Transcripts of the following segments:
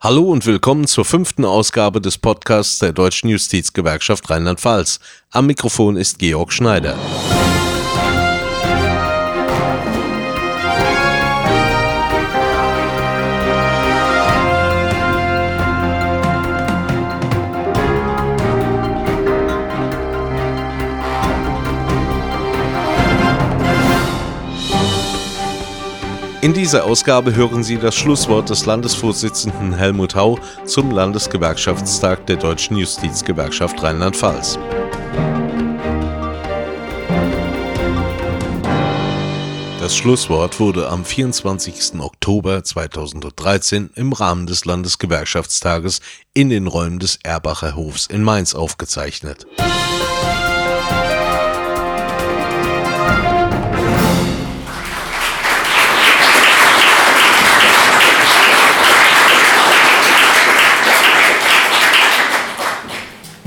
Hallo und willkommen zur fünften Ausgabe des Podcasts der Deutschen Justizgewerkschaft Rheinland-Pfalz. Am Mikrofon ist Georg Schneider. In dieser Ausgabe hören Sie das Schlusswort des Landesvorsitzenden Helmut Hau zum Landesgewerkschaftstag der Deutschen Justizgewerkschaft Rheinland-Pfalz. Das Schlusswort wurde am 24. Oktober 2013 im Rahmen des Landesgewerkschaftstages in den Räumen des Erbacher Hofs in Mainz aufgezeichnet.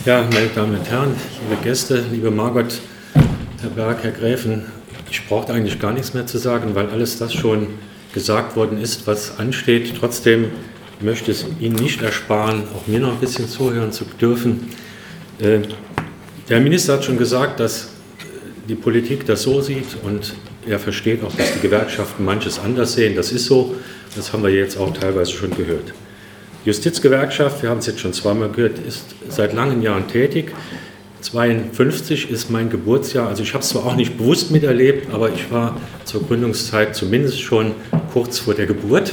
Ja, meine Damen und Herren, liebe Gäste, liebe Margot, Herr Berg, Herr Gräfen, ich brauche eigentlich gar nichts mehr zu sagen, weil alles das schon gesagt worden ist, was ansteht. Trotzdem möchte ich es Ihnen nicht ersparen, auch mir noch ein bisschen zuhören zu dürfen. Äh, der Minister hat schon gesagt, dass die Politik das so sieht und er versteht auch, dass die Gewerkschaften manches anders sehen. Das ist so. Das haben wir jetzt auch teilweise schon gehört. Justizgewerkschaft, wir haben es jetzt schon zweimal gehört, ist seit langen Jahren tätig. 52 ist mein Geburtsjahr. Also ich habe es zwar auch nicht bewusst miterlebt, aber ich war zur Gründungszeit zumindest schon kurz vor der Geburt,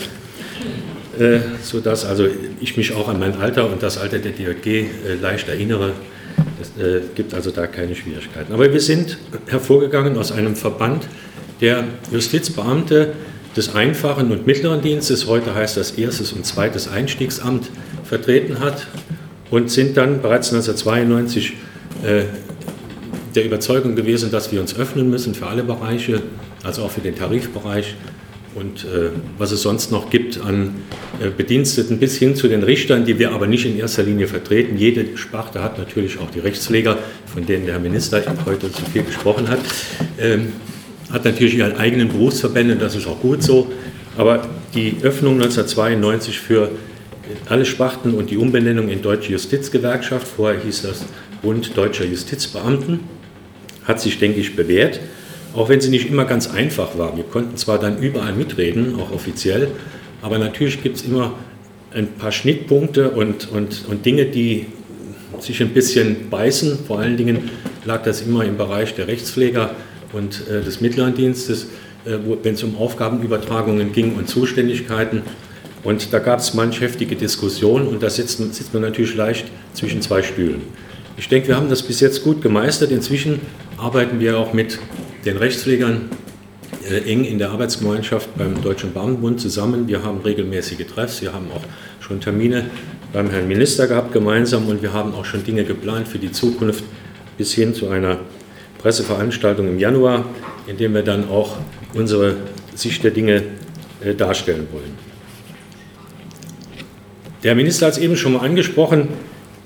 äh, sodass also ich mich auch an mein Alter und das Alter der DRG äh, leicht erinnere. Es äh, gibt also da keine Schwierigkeiten. Aber wir sind hervorgegangen aus einem Verband der Justizbeamte des einfachen und mittleren Dienstes, heute heißt das erstes und zweites Einstiegsamt, vertreten hat und sind dann bereits 1992 äh, der Überzeugung gewesen, dass wir uns öffnen müssen für alle Bereiche, also auch für den Tarifbereich und äh, was es sonst noch gibt an äh, Bediensteten bis hin zu den Richtern, die wir aber nicht in erster Linie vertreten. Jede Sparte hat natürlich auch die Rechtspfleger, von denen der Herr Minister heute zu viel gesprochen hat. Ähm, hat natürlich ihren eigenen Berufsverbände, das ist auch gut so. Aber die Öffnung 1992 für alle Sparten und die Umbenennung in Deutsche Justizgewerkschaft, vorher hieß das Bund Deutscher Justizbeamten, hat sich, denke ich, bewährt. Auch wenn sie nicht immer ganz einfach war. Wir konnten zwar dann überall mitreden, auch offiziell, aber natürlich gibt es immer ein paar Schnittpunkte und, und, und Dinge, die sich ein bisschen beißen. Vor allen Dingen lag das immer im Bereich der Rechtspfleger und äh, des Mittleren Dienstes, äh, wenn es um Aufgabenübertragungen ging und Zuständigkeiten. Und da gab es manch heftige Diskussionen und da sitzt, sitzt man natürlich leicht zwischen zwei Stühlen. Ich denke, wir haben das bis jetzt gut gemeistert. Inzwischen arbeiten wir auch mit den Rechtspflegern äh, eng in der Arbeitsgemeinschaft beim Deutschen Beamtenbund zusammen. Wir haben regelmäßige Treffs, wir haben auch schon Termine beim Herrn Minister gehabt gemeinsam und wir haben auch schon Dinge geplant für die Zukunft bis hin zu einer Presseveranstaltung im Januar, in dem wir dann auch unsere Sicht der Dinge äh, darstellen wollen. Der Minister hat es eben schon mal angesprochen,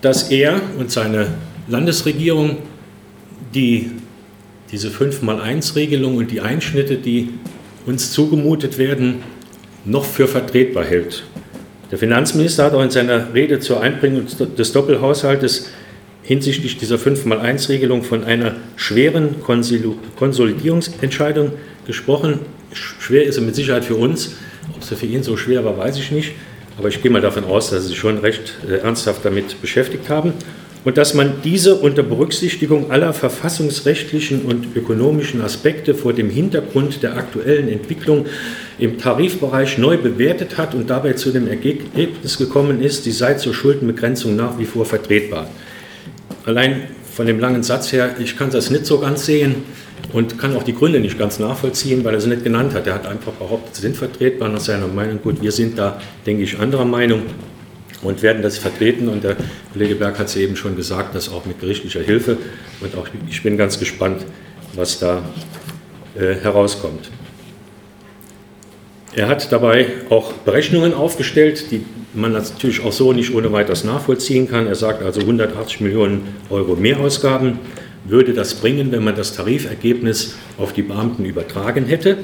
dass er und seine Landesregierung die, diese 5x1-Regelung und die Einschnitte, die uns zugemutet werden, noch für vertretbar hält. Der Finanzminister hat auch in seiner Rede zur Einbringung des Doppelhaushaltes hinsichtlich dieser 5x1-Regelung von einer schweren Konsolidierungsentscheidung gesprochen. Schwer ist sie mit Sicherheit für uns. Ob sie für ihn so schwer war, weiß ich nicht. Aber ich gehe mal davon aus, dass Sie sich schon recht äh, ernsthaft damit beschäftigt haben. Und dass man diese unter Berücksichtigung aller verfassungsrechtlichen und ökonomischen Aspekte vor dem Hintergrund der aktuellen Entwicklung im Tarifbereich neu bewertet hat und dabei zu dem Ergebnis gekommen ist, die sei zur Schuldenbegrenzung nach wie vor vertretbar allein von dem langen Satz her, ich kann das nicht so ganz sehen und kann auch die Gründe nicht ganz nachvollziehen, weil er sie nicht genannt hat. Er hat einfach behauptet, sie sind vertretbar nach seiner Meinung. Gut, wir sind da, denke ich, anderer Meinung und werden das vertreten. Und der Kollege Berg hat es eben schon gesagt, das auch mit gerichtlicher Hilfe. Und auch ich bin ganz gespannt, was da äh, herauskommt. Er hat dabei auch Berechnungen aufgestellt, die man natürlich auch so nicht ohne weiteres nachvollziehen kann. Er sagt also 180 Millionen Euro Mehrausgaben würde das bringen, wenn man das Tarifergebnis auf die Beamten übertragen hätte.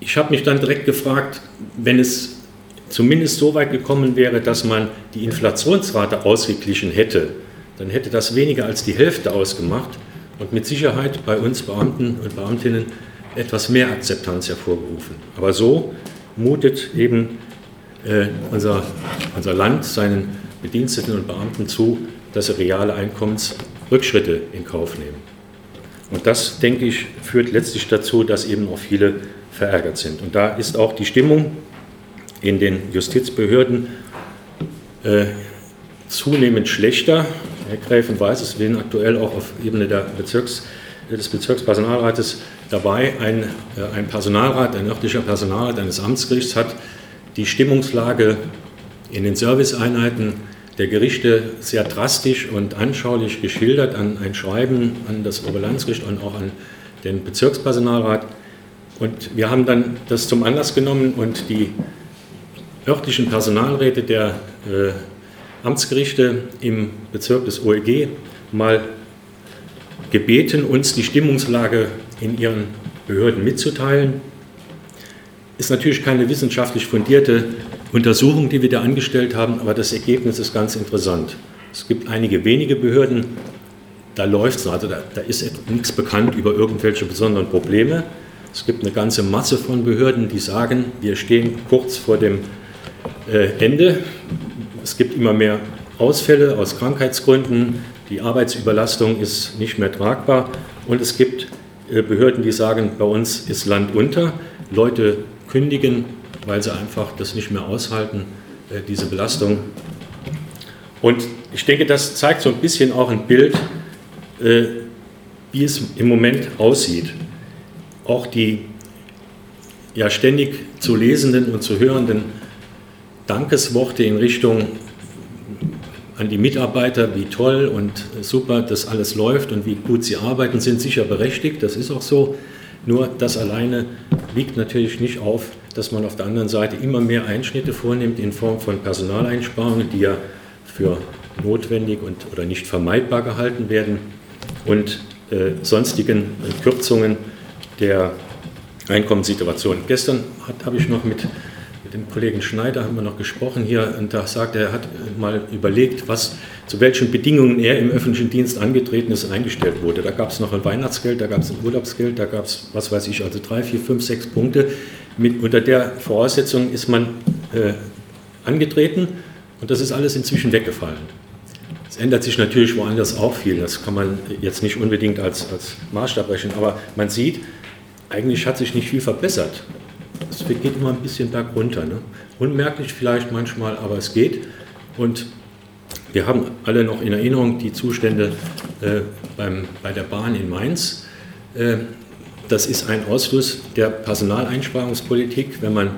Ich habe mich dann direkt gefragt, wenn es zumindest so weit gekommen wäre, dass man die Inflationsrate ausgeglichen hätte, dann hätte das weniger als die Hälfte ausgemacht und mit Sicherheit bei uns Beamten und Beamtinnen etwas mehr Akzeptanz hervorgerufen. Aber so mutet eben äh, unser, unser Land seinen Bediensteten und Beamten zu, dass sie reale Einkommensrückschritte in Kauf nehmen. Und das, denke ich, führt letztlich dazu, dass eben auch viele verärgert sind. Und da ist auch die Stimmung in den Justizbehörden äh, zunehmend schlechter. Herr Gräfen weiß es, wir sind aktuell auch auf Ebene Bezirks, des Bezirkspersonalrates dabei. Ein, äh, ein Personalrat, ein örtlicher Personalrat eines Amtsgerichts hat die Stimmungslage in den Serviceeinheiten der Gerichte sehr drastisch und anschaulich geschildert an ein Schreiben an das Oberlandesgericht und auch an den Bezirkspersonalrat. Und wir haben dann das zum Anlass genommen und die örtlichen Personalräte der äh, Amtsgerichte im Bezirk des OEG mal gebeten, uns die Stimmungslage in ihren Behörden mitzuteilen. Ist natürlich keine wissenschaftlich fundierte Untersuchung, die wir da angestellt haben, aber das Ergebnis ist ganz interessant. Es gibt einige wenige Behörden, da läuft es, also da, da ist nichts bekannt über irgendwelche besonderen Probleme. Es gibt eine ganze Masse von Behörden, die sagen, wir stehen kurz vor dem äh, Ende. Es gibt immer mehr Ausfälle aus Krankheitsgründen, die Arbeitsüberlastung ist nicht mehr tragbar und es gibt Behörden, die sagen, bei uns ist Land unter, Leute kündigen, weil sie einfach das nicht mehr aushalten, äh, diese Belastung. Und ich denke, das zeigt so ein bisschen auch ein Bild, äh, wie es im Moment aussieht. Auch die ja ständig zu lesenden und zu hörenden Dankesworte in Richtung an die Mitarbeiter, wie toll und super das alles läuft und wie gut sie arbeiten, sind sicher berechtigt, das ist auch so. Nur das alleine wiegt natürlich nicht auf, dass man auf der anderen Seite immer mehr Einschnitte vornimmt in Form von Personaleinsparungen, die ja für notwendig und oder nicht vermeidbar gehalten werden und äh, sonstigen Kürzungen der Einkommenssituation. Gestern habe ich noch mit dem Kollegen Schneider haben wir noch gesprochen hier und da sagt er, er hat mal überlegt, was, zu welchen Bedingungen er im öffentlichen Dienst angetreten ist und eingestellt wurde. Da gab es noch ein Weihnachtsgeld, da gab es ein Urlaubsgeld, da gab es, was weiß ich, also drei, vier, fünf, sechs Punkte. Mit, unter der Voraussetzung ist man äh, angetreten und das ist alles inzwischen weggefallen. Es ändert sich natürlich woanders auch viel, das kann man jetzt nicht unbedingt als, als Maßstab rechnen, aber man sieht, eigentlich hat sich nicht viel verbessert es geht immer ein bisschen bergunter. Ne? Unmerklich vielleicht manchmal, aber es geht. Und wir haben alle noch in Erinnerung die Zustände äh, beim, bei der Bahn in Mainz. Äh, das ist ein Ausfluss der Personaleinsparungspolitik. Wenn, man,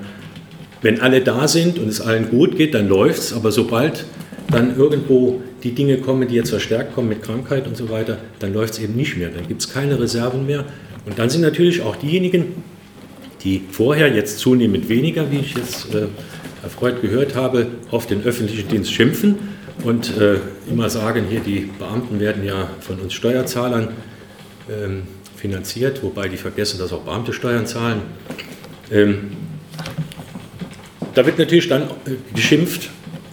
wenn alle da sind und es allen gut geht, dann läuft es. Aber sobald dann irgendwo die Dinge kommen, die jetzt verstärkt kommen mit Krankheit und so weiter, dann läuft es eben nicht mehr. Dann gibt es keine Reserven mehr. Und dann sind natürlich auch diejenigen, die vorher, jetzt zunehmend weniger, wie ich jetzt äh, erfreut gehört habe, auf den öffentlichen Dienst schimpfen und äh, immer sagen, hier die Beamten werden ja von uns Steuerzahlern ähm, finanziert, wobei die vergessen, dass auch Beamte Steuern zahlen. Ähm, da wird natürlich dann äh, geschimpft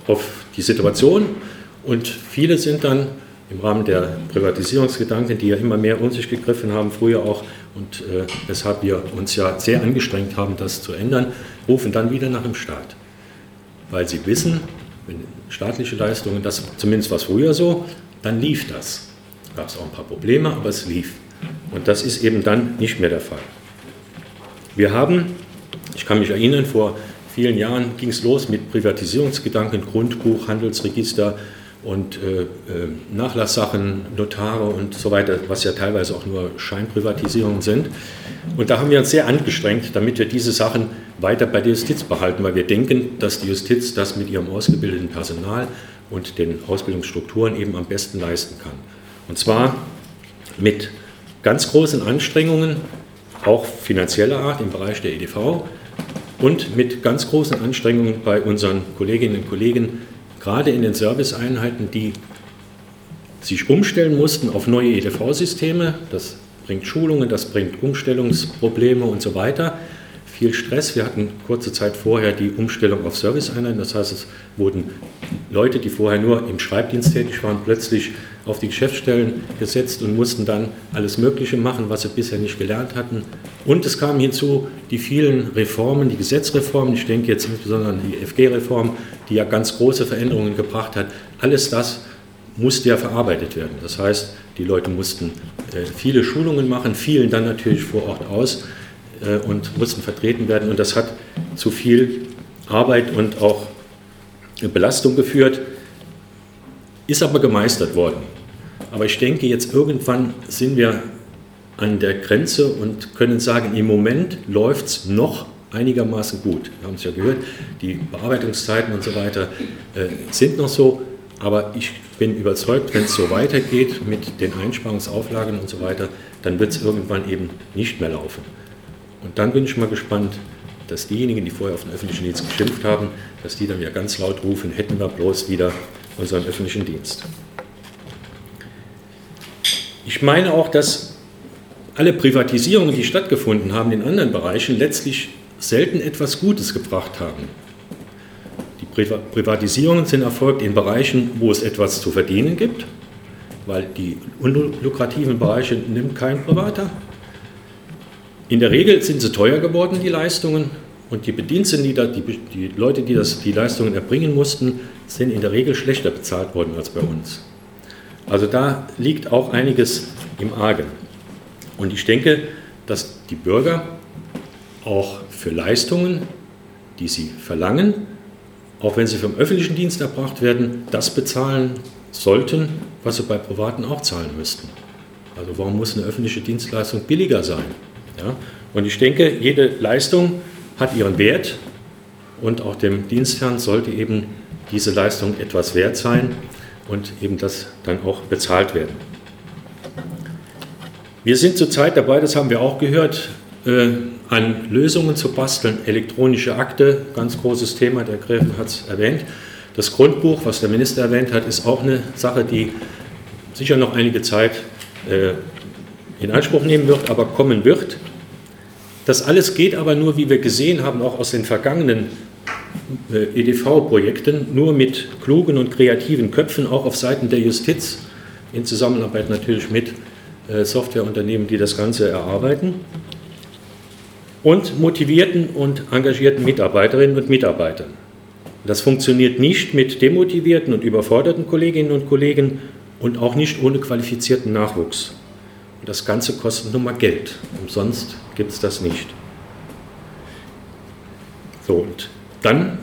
auf die Situation und viele sind dann im Rahmen der Privatisierungsgedanken, die ja immer mehr um sich gegriffen haben, früher auch und äh, weshalb wir uns ja sehr angestrengt haben, das zu ändern, rufen dann wieder nach dem Staat. Weil sie wissen, wenn staatliche Leistungen, das zumindest war es früher so, dann lief das. Gab es auch ein paar Probleme, aber es lief. Und das ist eben dann nicht mehr der Fall. Wir haben, ich kann mich erinnern, vor vielen Jahren ging es los mit Privatisierungsgedanken, Grundbuch, Handelsregister, und äh, äh, Nachlasssachen, Notare und so weiter, was ja teilweise auch nur Scheinprivatisierungen sind. Und da haben wir uns sehr angestrengt, damit wir diese Sachen weiter bei der Justiz behalten, weil wir denken, dass die Justiz das mit ihrem ausgebildeten Personal und den Ausbildungsstrukturen eben am besten leisten kann. Und zwar mit ganz großen Anstrengungen, auch finanzieller Art im Bereich der EDV und mit ganz großen Anstrengungen bei unseren Kolleginnen und Kollegen gerade in den Serviceeinheiten, die sich umstellen mussten auf neue EDV-Systeme. Das bringt Schulungen, das bringt Umstellungsprobleme und so weiter. Viel Stress. Wir hatten kurze Zeit vorher die Umstellung auf Serviceeinheiten. Das heißt, es wurden Leute, die vorher nur im Schreibdienst tätig waren, plötzlich auf die Geschäftsstellen gesetzt und mussten dann alles Mögliche machen, was sie bisher nicht gelernt hatten. Und es kamen hinzu die vielen Reformen, die Gesetzreformen, ich denke jetzt insbesondere an die FG-Reform, die ja ganz große Veränderungen gebracht hat. Alles das musste ja verarbeitet werden. Das heißt, die Leute mussten äh, viele Schulungen machen, fielen dann natürlich vor Ort aus und mussten vertreten werden. Und das hat zu viel Arbeit und auch Belastung geführt, ist aber gemeistert worden. Aber ich denke, jetzt irgendwann sind wir an der Grenze und können sagen, im Moment läuft es noch einigermaßen gut. Wir haben es ja gehört, die Bearbeitungszeiten und so weiter äh, sind noch so, aber ich bin überzeugt, wenn es so weitergeht mit den Einsparungsauflagen und so weiter, dann wird es irgendwann eben nicht mehr laufen. Und dann bin ich mal gespannt, dass diejenigen, die vorher auf den öffentlichen Dienst geschimpft haben, dass die dann wieder ganz laut rufen, hätten wir bloß wieder unseren öffentlichen Dienst. Ich meine auch, dass alle Privatisierungen, die stattgefunden haben in anderen Bereichen, letztlich selten etwas Gutes gebracht haben. Die Privatisierungen sind erfolgt in Bereichen, wo es etwas zu verdienen gibt, weil die unlukrativen Bereiche nimmt kein Privater. In der Regel sind sie teuer geworden, die Leistungen, und die Bediensteten, die, die, die Leute, die das, die Leistungen erbringen mussten, sind in der Regel schlechter bezahlt worden als bei uns. Also da liegt auch einiges im Argen. Und ich denke, dass die Bürger auch für Leistungen, die sie verlangen, auch wenn sie vom öffentlichen Dienst erbracht werden, das bezahlen sollten, was sie bei Privaten auch zahlen müssten. Also warum muss eine öffentliche Dienstleistung billiger sein? Ja? Und ich denke, jede Leistung hat ihren Wert und auch dem Dienstherrn sollte eben diese Leistung etwas wert sein und eben das dann auch bezahlt werden. Wir sind zurzeit dabei, das haben wir auch gehört, äh, an Lösungen zu basteln. Elektronische Akte, ganz großes Thema, der Gräfen hat es erwähnt. Das Grundbuch, was der Minister erwähnt hat, ist auch eine Sache, die sicher noch einige Zeit äh, in Anspruch nehmen wird, aber kommen wird. Das alles geht aber nur, wie wir gesehen haben, auch aus den vergangenen äh, EDV-Projekten, nur mit klugen und kreativen Köpfen, auch auf Seiten der Justiz, in Zusammenarbeit natürlich mit äh, Softwareunternehmen, die das Ganze erarbeiten, und motivierten und engagierten Mitarbeiterinnen und Mitarbeitern. Das funktioniert nicht mit demotivierten und überforderten Kolleginnen und Kollegen und auch nicht ohne qualifizierten Nachwuchs. Und das Ganze kostet nun mal Geld. Umsonst gibt es das nicht. So, und dann,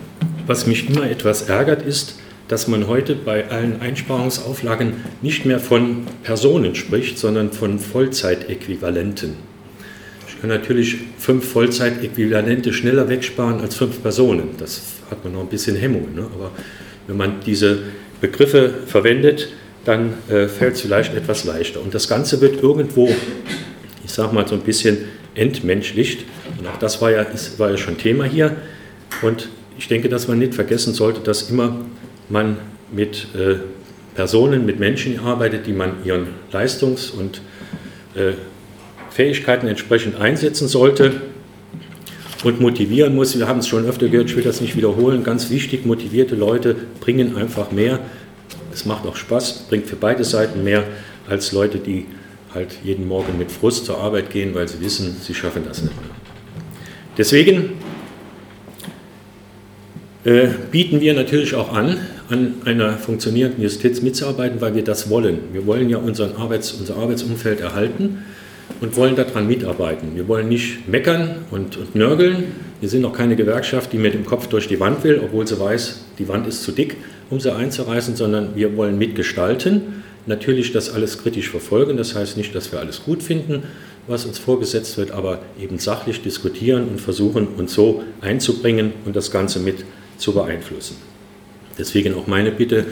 was mich immer etwas ärgert, ist, dass man heute bei allen Einsparungsauflagen nicht mehr von Personen spricht, sondern von Vollzeitäquivalenten. Ich kann natürlich fünf Vollzeitäquivalente schneller wegsparen als fünf Personen. Das hat man noch ein bisschen Hemmungen. Ne? Aber wenn man diese Begriffe verwendet, dann äh, fällt es vielleicht etwas leichter. Und das Ganze wird irgendwo, ich sage mal so ein bisschen entmenschlicht. Und auch das war ja, ist, war ja schon Thema hier. Und ich denke, dass man nicht vergessen sollte, dass immer man mit äh, Personen, mit Menschen arbeitet, die man ihren Leistungs- und äh, Fähigkeiten entsprechend einsetzen sollte und motivieren muss. Wir haben es schon öfter gehört, ich will das nicht wiederholen. Ganz wichtig, motivierte Leute bringen einfach mehr. Es macht auch Spaß, bringt für beide Seiten mehr als Leute, die halt jeden Morgen mit Frust zur Arbeit gehen, weil sie wissen, sie schaffen das nicht mehr. Deswegen äh, bieten wir natürlich auch an, an einer funktionierenden Justiz mitzuarbeiten, weil wir das wollen. Wir wollen ja unseren Arbeits-, unser Arbeitsumfeld erhalten und wollen daran mitarbeiten. Wir wollen nicht meckern und, und nörgeln. Wir sind auch keine Gewerkschaft, die mit dem Kopf durch die Wand will, obwohl sie weiß, die Wand ist zu dick, um sie einzureißen, sondern wir wollen mitgestalten. Natürlich das alles kritisch verfolgen. Das heißt nicht, dass wir alles gut finden, was uns vorgesetzt wird, aber eben sachlich diskutieren und versuchen, uns so einzubringen und das Ganze mit zu beeinflussen. Deswegen auch meine Bitte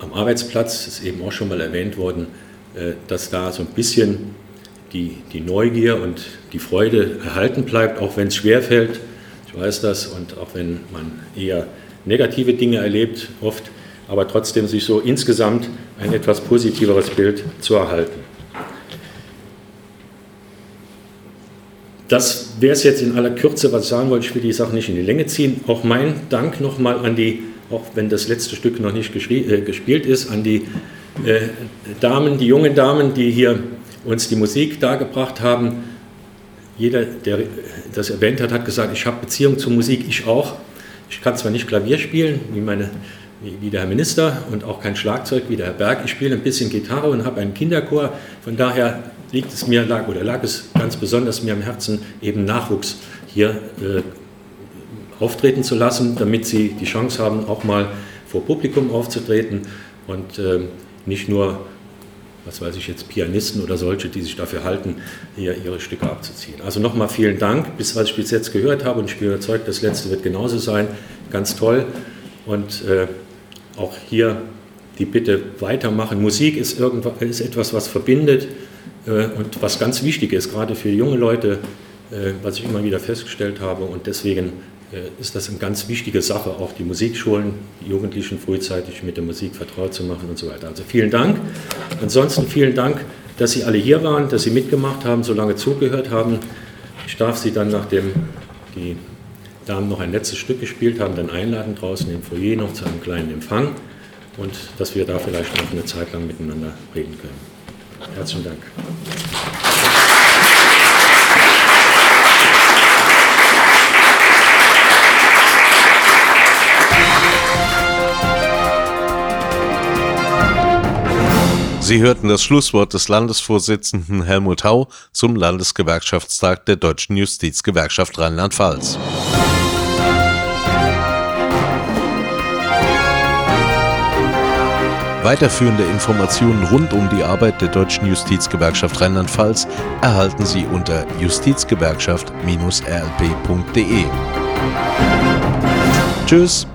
am Arbeitsplatz, ist eben auch schon mal erwähnt worden, äh, dass da so ein bisschen die, die Neugier und die Freude erhalten bleibt, auch wenn es schwerfällt. Ich weiß das und auch wenn man eher negative Dinge erlebt, oft, aber trotzdem sich so insgesamt ein etwas positiveres Bild zu erhalten. das wäre es jetzt in aller Kürze, was ich sagen wollte. Ich will die Sache nicht in die Länge ziehen. Auch mein Dank nochmal an die, auch wenn das letzte Stück noch nicht äh, gespielt ist, an die äh, Damen, die jungen Damen, die hier uns die Musik dargebracht haben. Jeder, der das erwähnt hat, hat gesagt, ich habe Beziehung zur Musik, ich auch. Ich kann zwar nicht Klavier spielen, wie, meine, wie der Herr Minister, und auch kein Schlagzeug wie der Herr Berg. Ich spiele ein bisschen Gitarre und habe einen Kinderchor. Von daher liegt es mir, lag oder lag es ganz besonders mir am Herzen, eben Nachwuchs hier äh, auftreten zu lassen, damit sie die Chance haben, auch mal vor Publikum aufzutreten und äh, nicht nur, was weiß ich jetzt, Pianisten oder solche, die sich dafür halten, hier ihre Stücke abzuziehen. Also nochmal vielen Dank, bis was ich bis jetzt gehört habe und ich bin überzeugt, das letzte wird genauso sein. Ganz toll und äh, auch hier die Bitte weitermachen. Musik ist, ist etwas, was verbindet. Äh, und was ganz wichtig ist, gerade für junge Leute, äh, was ich immer wieder festgestellt habe. Und deswegen ist das eine ganz wichtige Sache, auch die Musikschulen, die Jugendlichen frühzeitig mit der Musik vertraut zu machen und so weiter. Also vielen Dank. Ansonsten vielen Dank, dass Sie alle hier waren, dass Sie mitgemacht haben, so lange zugehört haben. Ich darf Sie dann, nachdem die Damen noch ein letztes Stück gespielt haben, dann einladen draußen im Foyer noch zu einem kleinen Empfang und dass wir da vielleicht noch eine Zeit lang miteinander reden können. Herzlichen Dank. Sie hörten das Schlusswort des Landesvorsitzenden Helmut Hau zum Landesgewerkschaftstag der Deutschen Justizgewerkschaft Rheinland-Pfalz. Weiterführende Informationen rund um die Arbeit der Deutschen Justizgewerkschaft Rheinland-Pfalz erhalten Sie unter justizgewerkschaft-rlp.de. Tschüss.